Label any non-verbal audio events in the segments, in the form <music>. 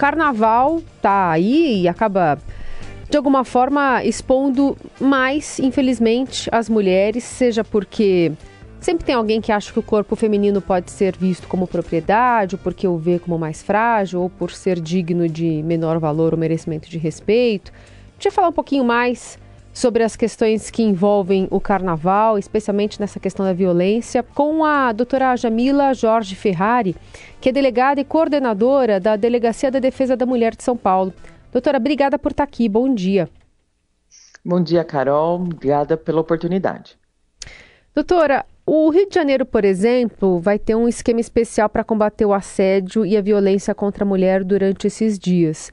carnaval tá aí e acaba de alguma forma expondo mais, infelizmente, as mulheres, seja porque sempre tem alguém que acha que o corpo feminino pode ser visto como propriedade, ou porque o vê como mais frágil, ou por ser digno de menor valor ou merecimento de respeito. Deixa eu falar um pouquinho mais sobre as questões que envolvem o carnaval, especialmente nessa questão da violência, com a doutora Jamila Jorge Ferrari, que é delegada e coordenadora da Delegacia da Defesa da Mulher de São Paulo. Doutora, obrigada por estar aqui. Bom dia. Bom dia, Carol. Obrigada pela oportunidade. Doutora, o Rio de Janeiro, por exemplo, vai ter um esquema especial para combater o assédio e a violência contra a mulher durante esses dias.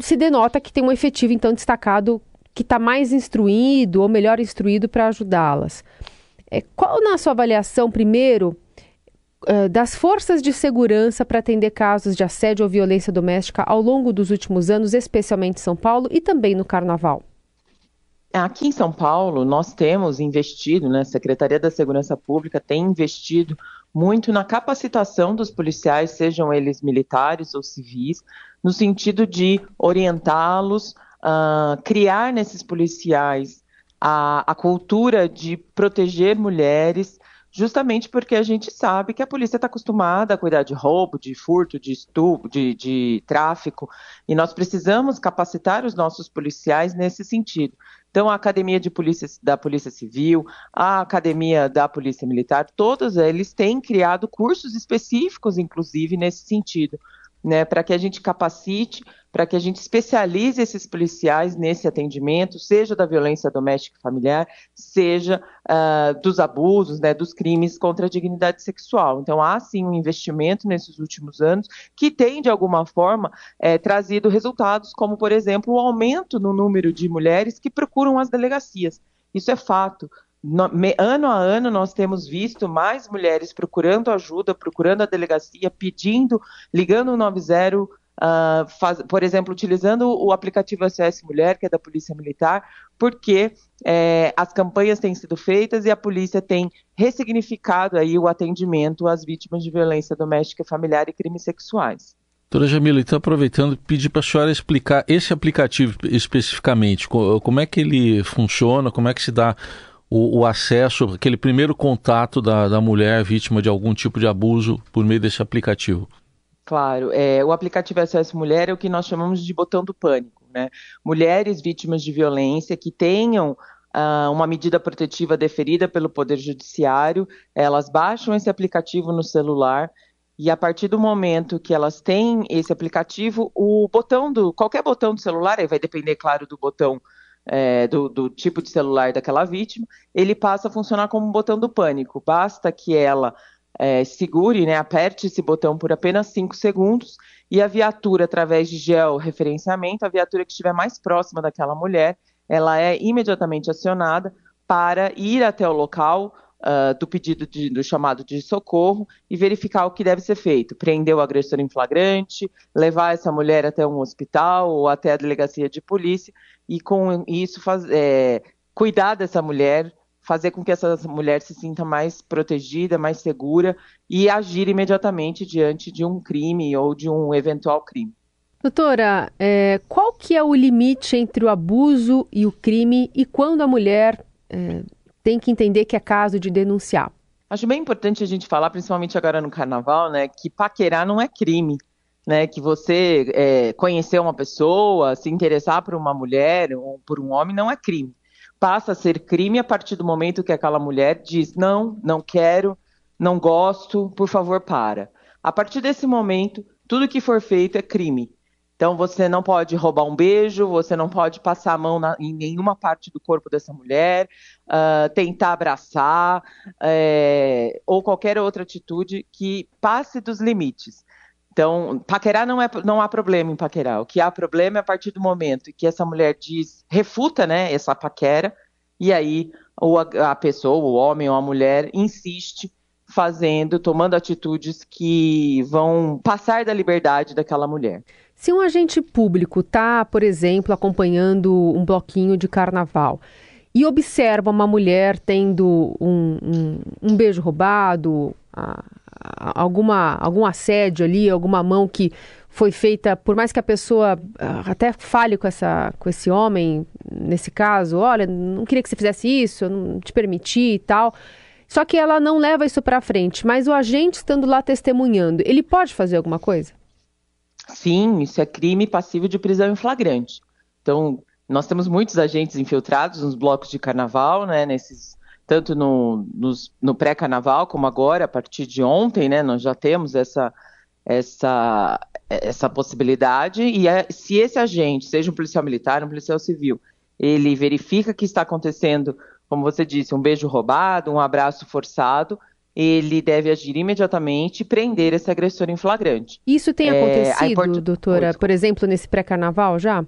Se denota que tem um efetivo, então, destacado que está mais instruído ou melhor instruído para ajudá-las. É, qual, na sua avaliação, primeiro, das forças de segurança para atender casos de assédio ou violência doméstica ao longo dos últimos anos, especialmente em São Paulo e também no Carnaval? Aqui em São Paulo, nós temos investido, né, a Secretaria da Segurança Pública tem investido muito na capacitação dos policiais, sejam eles militares ou civis, no sentido de orientá-los, uh, criar nesses policiais a, a cultura de proteger mulheres, justamente porque a gente sabe que a polícia está acostumada a cuidar de roubo, de furto, de estupro, de, de tráfico, e nós precisamos capacitar os nossos policiais nesse sentido. Então, a Academia de Polícia da Polícia Civil, a Academia da Polícia Militar, todos eles têm criado cursos específicos, inclusive, nesse sentido, né, para que a gente capacite para que a gente especialize esses policiais nesse atendimento, seja da violência doméstica e familiar, seja uh, dos abusos, né, dos crimes contra a dignidade sexual. Então, há sim um investimento nesses últimos anos que tem, de alguma forma, é, trazido resultados, como, por exemplo, o aumento no número de mulheres que procuram as delegacias. Isso é fato. No, me, ano a ano nós temos visto mais mulheres procurando ajuda, procurando a delegacia, pedindo, ligando o 90 Uh, faz, por exemplo, utilizando o aplicativo SOS Mulher, que é da Polícia Militar, porque é, as campanhas têm sido feitas e a polícia tem ressignificado aí o atendimento às vítimas de violência doméstica, familiar e crimes sexuais. Doutora Jamila, então aproveitando, pedir para a senhora explicar esse aplicativo especificamente, como é que ele funciona, como é que se dá o, o acesso, aquele primeiro contato da, da mulher vítima de algum tipo de abuso por meio desse aplicativo. Claro, é, o aplicativo SOS Mulher é o que nós chamamos de botão do pânico, né? Mulheres vítimas de violência que tenham uh, uma medida protetiva deferida pelo Poder Judiciário, elas baixam esse aplicativo no celular e a partir do momento que elas têm esse aplicativo, o botão do qualquer botão do celular, aí vai depender, claro, do botão é, do, do, tipo de celular daquela vítima, ele passa a funcionar como um botão do pânico. Basta que ela é, segure, né, aperte esse botão por apenas 5 segundos e a viatura, através de georreferenciamento, a viatura que estiver mais próxima daquela mulher, ela é imediatamente acionada para ir até o local uh, do pedido de, do chamado de socorro e verificar o que deve ser feito. Prender o agressor em flagrante, levar essa mulher até um hospital ou até a delegacia de polícia e com isso faz, é, cuidar dessa mulher fazer com que essa mulher se sinta mais protegida, mais segura e agir imediatamente diante de um crime ou de um eventual crime. Doutora, é, qual que é o limite entre o abuso e o crime e quando a mulher é, tem que entender que é caso de denunciar? Acho bem importante a gente falar, principalmente agora no carnaval, né, que paquerar não é crime. Né, que você é, conhecer uma pessoa, se interessar por uma mulher ou por um homem não é crime passa a ser crime a partir do momento que aquela mulher diz: não, não quero, não gosto, por favor, para. A partir desse momento, tudo que for feito é crime. Então, você não pode roubar um beijo, você não pode passar a mão na, em nenhuma parte do corpo dessa mulher, uh, tentar abraçar, é, ou qualquer outra atitude que passe dos limites. Então, paquerar não, é, não há problema em paquerar. O que há problema é a partir do momento que essa mulher diz, refuta né, essa paquera, e aí ou a, a pessoa, o homem ou a mulher, insiste fazendo, tomando atitudes que vão passar da liberdade daquela mulher. Se um agente público está, por exemplo, acompanhando um bloquinho de carnaval e observa uma mulher tendo um, um, um beijo roubado, a, alguma, algum assédio ali, alguma mão que foi feita, por mais que a pessoa ah, até fale com, essa, com esse homem, nesse caso, olha, não queria que você fizesse isso, eu não te permiti e tal. Só que ela não leva isso para frente, mas o agente estando lá testemunhando, ele pode fazer alguma coisa? Sim, isso é crime passivo de prisão em flagrante. Então, nós temos muitos agentes infiltrados nos blocos de carnaval, né, nesses tanto no, no pré-carnaval como agora, a partir de ontem, né, nós já temos essa, essa, essa possibilidade, e é, se esse agente, seja um policial militar, um policial civil, ele verifica que está acontecendo, como você disse, um beijo roubado, um abraço forçado, ele deve agir imediatamente e prender esse agressor em flagrante. Isso tem é, acontecido, import... doutora, por exemplo, nesse pré-carnaval já?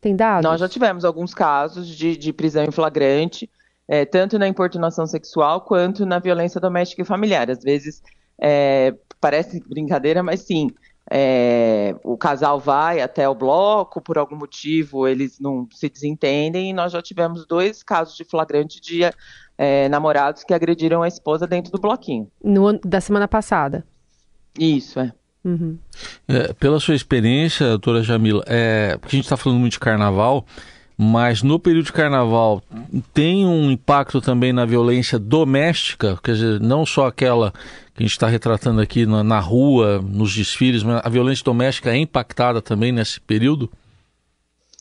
Tem dados? Nós já tivemos alguns casos de, de prisão em flagrante, é, tanto na importunação sexual quanto na violência doméstica e familiar. Às vezes, é, parece brincadeira, mas sim, é, o casal vai até o bloco, por algum motivo eles não se desentendem, e nós já tivemos dois casos de flagrante de é, namorados que agrediram a esposa dentro do bloquinho. No, da semana passada. Isso, é. Uhum. é pela sua experiência, doutora Jamila, é, porque a gente está falando muito de carnaval, mas no período de carnaval tem um impacto também na violência doméstica, quer dizer, não só aquela que a gente está retratando aqui na, na, rua, nos desfiles, mas a violência doméstica é impactada também nesse período?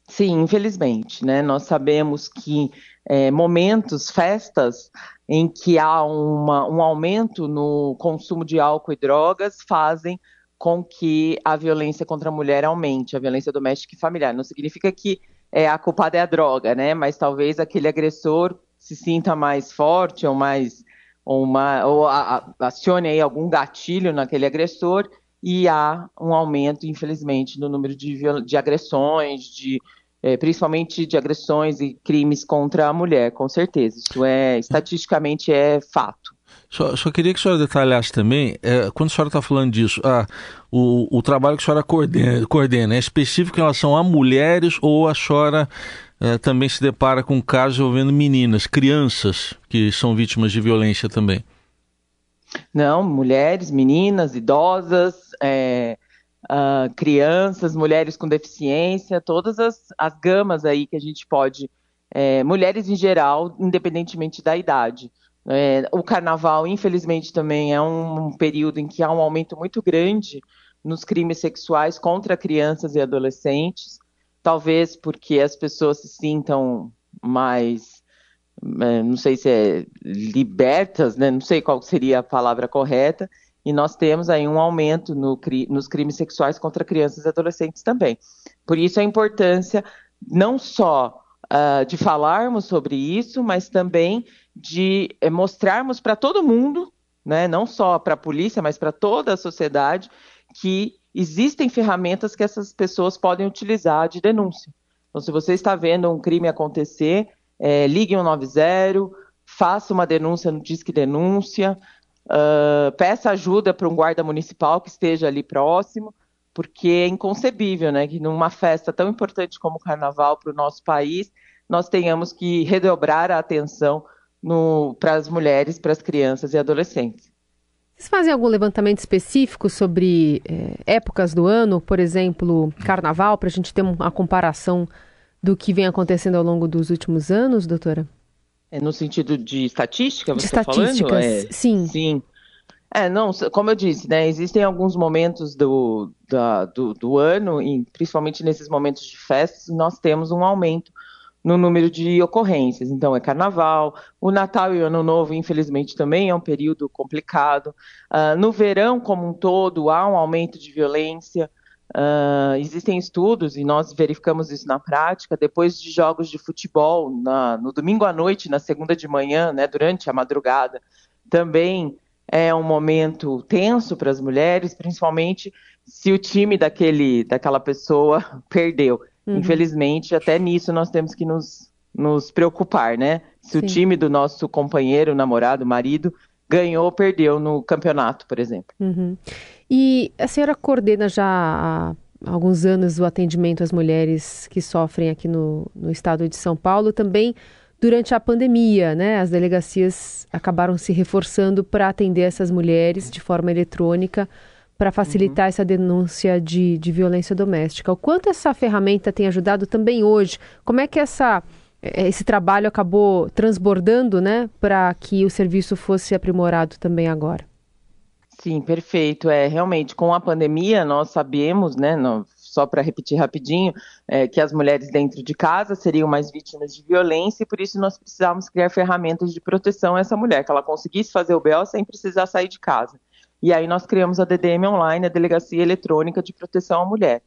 Sim, infelizmente, né? Nós sabemos que é, momentos, festas em que há uma, um aumento no consumo de álcool e drogas fazem com que a violência contra a mulher aumente, a violência doméstica e familiar. Não significa que é, a culpada é a droga, né? Mas talvez aquele agressor se sinta mais forte ou mais uma, ou a, a, acione aí algum gatilho naquele agressor e há um aumento, infelizmente, no número de, de agressões, de, é, principalmente de agressões e crimes contra a mulher, com certeza. Isso é estatisticamente é fato. Só, só queria que a senhora detalhasse também, é, quando a senhora está falando disso, ah, o, o trabalho que a senhora coordena, coordena é específico em relação a mulheres ou a senhora é, também se depara com casos envolvendo meninas, crianças que são vítimas de violência também. Não, mulheres, meninas, idosas, é, uh, crianças, mulheres com deficiência, todas as, as gamas aí que a gente pode, é, mulheres em geral, independentemente da idade. É, o carnaval, infelizmente, também é um, período em que há um aumento muito grande nos crimes sexuais contra crianças e adolescentes talvez porque as pessoas se sintam mais, é, não sei se é libertas, né? não sei qual seria a palavra correta, e nós temos aí um aumento no, nos crimes sexuais contra crianças e adolescentes também. Por isso a importância não só uh, de falarmos sobre isso, mas também de é, mostrarmos para todo mundo, né, não só para a polícia, mas para toda a sociedade, que existem ferramentas que essas pessoas podem utilizar de denúncia. Então, se você está vendo um crime acontecer, é, ligue 190, faça uma denúncia no Disque Denúncia, uh, peça ajuda para um guarda municipal que esteja ali próximo, porque é inconcebível né, que numa festa tão importante como o Carnaval para o nosso país, nós tenhamos que redobrar a atenção para as mulheres, para as crianças e adolescentes. Vocês fazem algum levantamento específico sobre é, épocas do ano, por exemplo, carnaval, para a gente ter uma comparação do que vem acontecendo ao longo dos últimos anos, doutora? É no sentido de estatística, você de tá estatísticas, é, sim. Sim. É, não, como eu disse, né, existem alguns momentos do, da, do, do ano, e principalmente nesses momentos de festas, nós temos um aumento no número de ocorrências. Então, é carnaval, o Natal e o Ano Novo, infelizmente, também é um período complicado. Uh, no verão, como um todo, há um aumento de violência. Uh, existem estudos, e nós verificamos isso na prática, depois de jogos de futebol, na, no domingo à noite, na segunda de manhã, né, durante a madrugada, também é um momento tenso para as mulheres, principalmente se o time daquele, daquela pessoa <laughs> perdeu. Uhum. Infelizmente, até nisso nós temos que nos, nos preocupar, né? Se Sim. o time do nosso companheiro, namorado, marido, ganhou ou perdeu no campeonato, por exemplo. Uhum. E a senhora coordena já há alguns anos o atendimento às mulheres que sofrem aqui no, no estado de São Paulo, também durante a pandemia, né? As delegacias acabaram se reforçando para atender essas mulheres de forma eletrônica para facilitar uhum. essa denúncia de, de violência doméstica. O quanto essa ferramenta tem ajudado também hoje? Como é que essa, eh, esse trabalho acabou transbordando né, para que o serviço fosse aprimorado também agora? Sim, perfeito. É realmente com a pandemia nós sabemos, né, no, só para repetir rapidinho, é, que as mulheres dentro de casa seriam mais vítimas de violência e por isso nós precisávamos criar ferramentas de proteção a essa mulher, que ela conseguisse fazer o BO sem precisar sair de casa. E aí nós criamos a DDM Online, a Delegacia Eletrônica de Proteção à Mulher.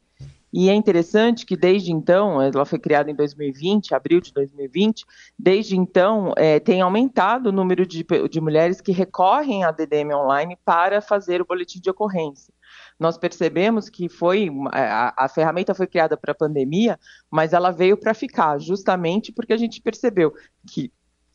E é interessante que desde então, ela foi criada em 2020, abril de 2020, desde então é, tem aumentado o número de, de mulheres que recorrem à DDM online para fazer o boletim de ocorrência. Nós percebemos que foi a, a ferramenta foi criada para a pandemia, mas ela veio para ficar, justamente porque a gente percebeu que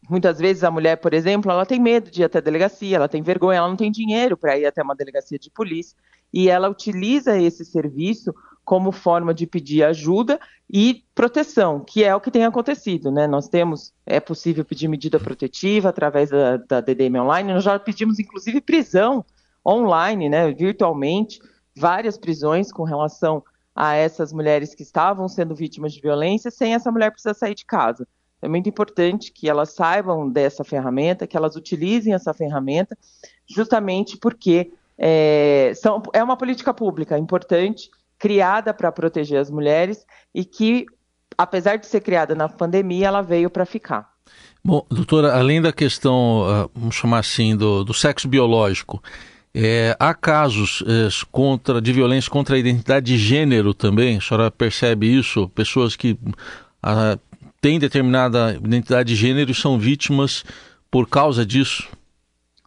Muitas vezes a mulher, por exemplo, ela tem medo de ir até a delegacia, ela tem vergonha, ela não tem dinheiro para ir até uma delegacia de polícia e ela utiliza esse serviço como forma de pedir ajuda e proteção, que é o que tem acontecido, né? Nós temos, é possível pedir medida protetiva através da, da DDM online, nós já pedimos inclusive prisão online, né, virtualmente, várias prisões com relação a essas mulheres que estavam sendo vítimas de violência, sem essa mulher precisar sair de casa. É muito importante que elas saibam dessa ferramenta, que elas utilizem essa ferramenta, justamente porque é, são, é uma política pública importante, criada para proteger as mulheres e que, apesar de ser criada na pandemia, ela veio para ficar. Bom, doutora, além da questão, ah, vamos chamar assim, do, do sexo biológico, é, há casos é, contra, de violência contra a identidade de gênero também? A senhora percebe isso? Pessoas que ah, têm determinada identidade de gênero são vítimas por causa disso?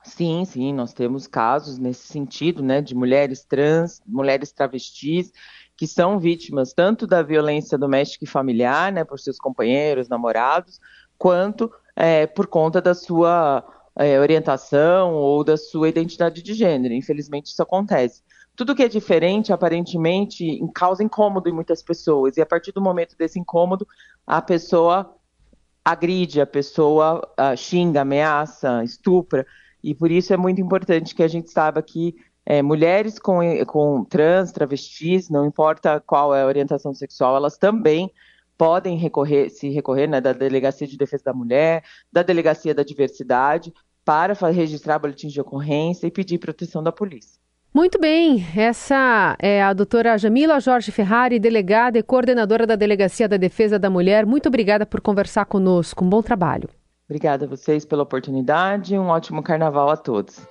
Sim, sim, nós temos casos nesse sentido, né, de mulheres trans, mulheres travestis, que são vítimas tanto da violência doméstica e familiar, né, por seus companheiros, namorados, quanto é, por conta da sua é, orientação ou da sua identidade de gênero. Infelizmente, isso acontece. Tudo que é diferente, aparentemente, causa incômodo em muitas pessoas, e a partir do momento desse incômodo, a pessoa agride, a pessoa uh, xinga, ameaça, estupra, e por isso é muito importante que a gente saiba que é, mulheres com, com trans, travestis, não importa qual é a orientação sexual, elas também podem recorrer, se recorrer né, da Delegacia de Defesa da Mulher, da Delegacia da Diversidade, para registrar boletins de ocorrência e pedir proteção da polícia. Muito bem, essa é a doutora Jamila Jorge Ferrari, delegada e coordenadora da Delegacia da Defesa da Mulher. Muito obrigada por conversar conosco. Um bom trabalho. Obrigada a vocês pela oportunidade e um ótimo carnaval a todos.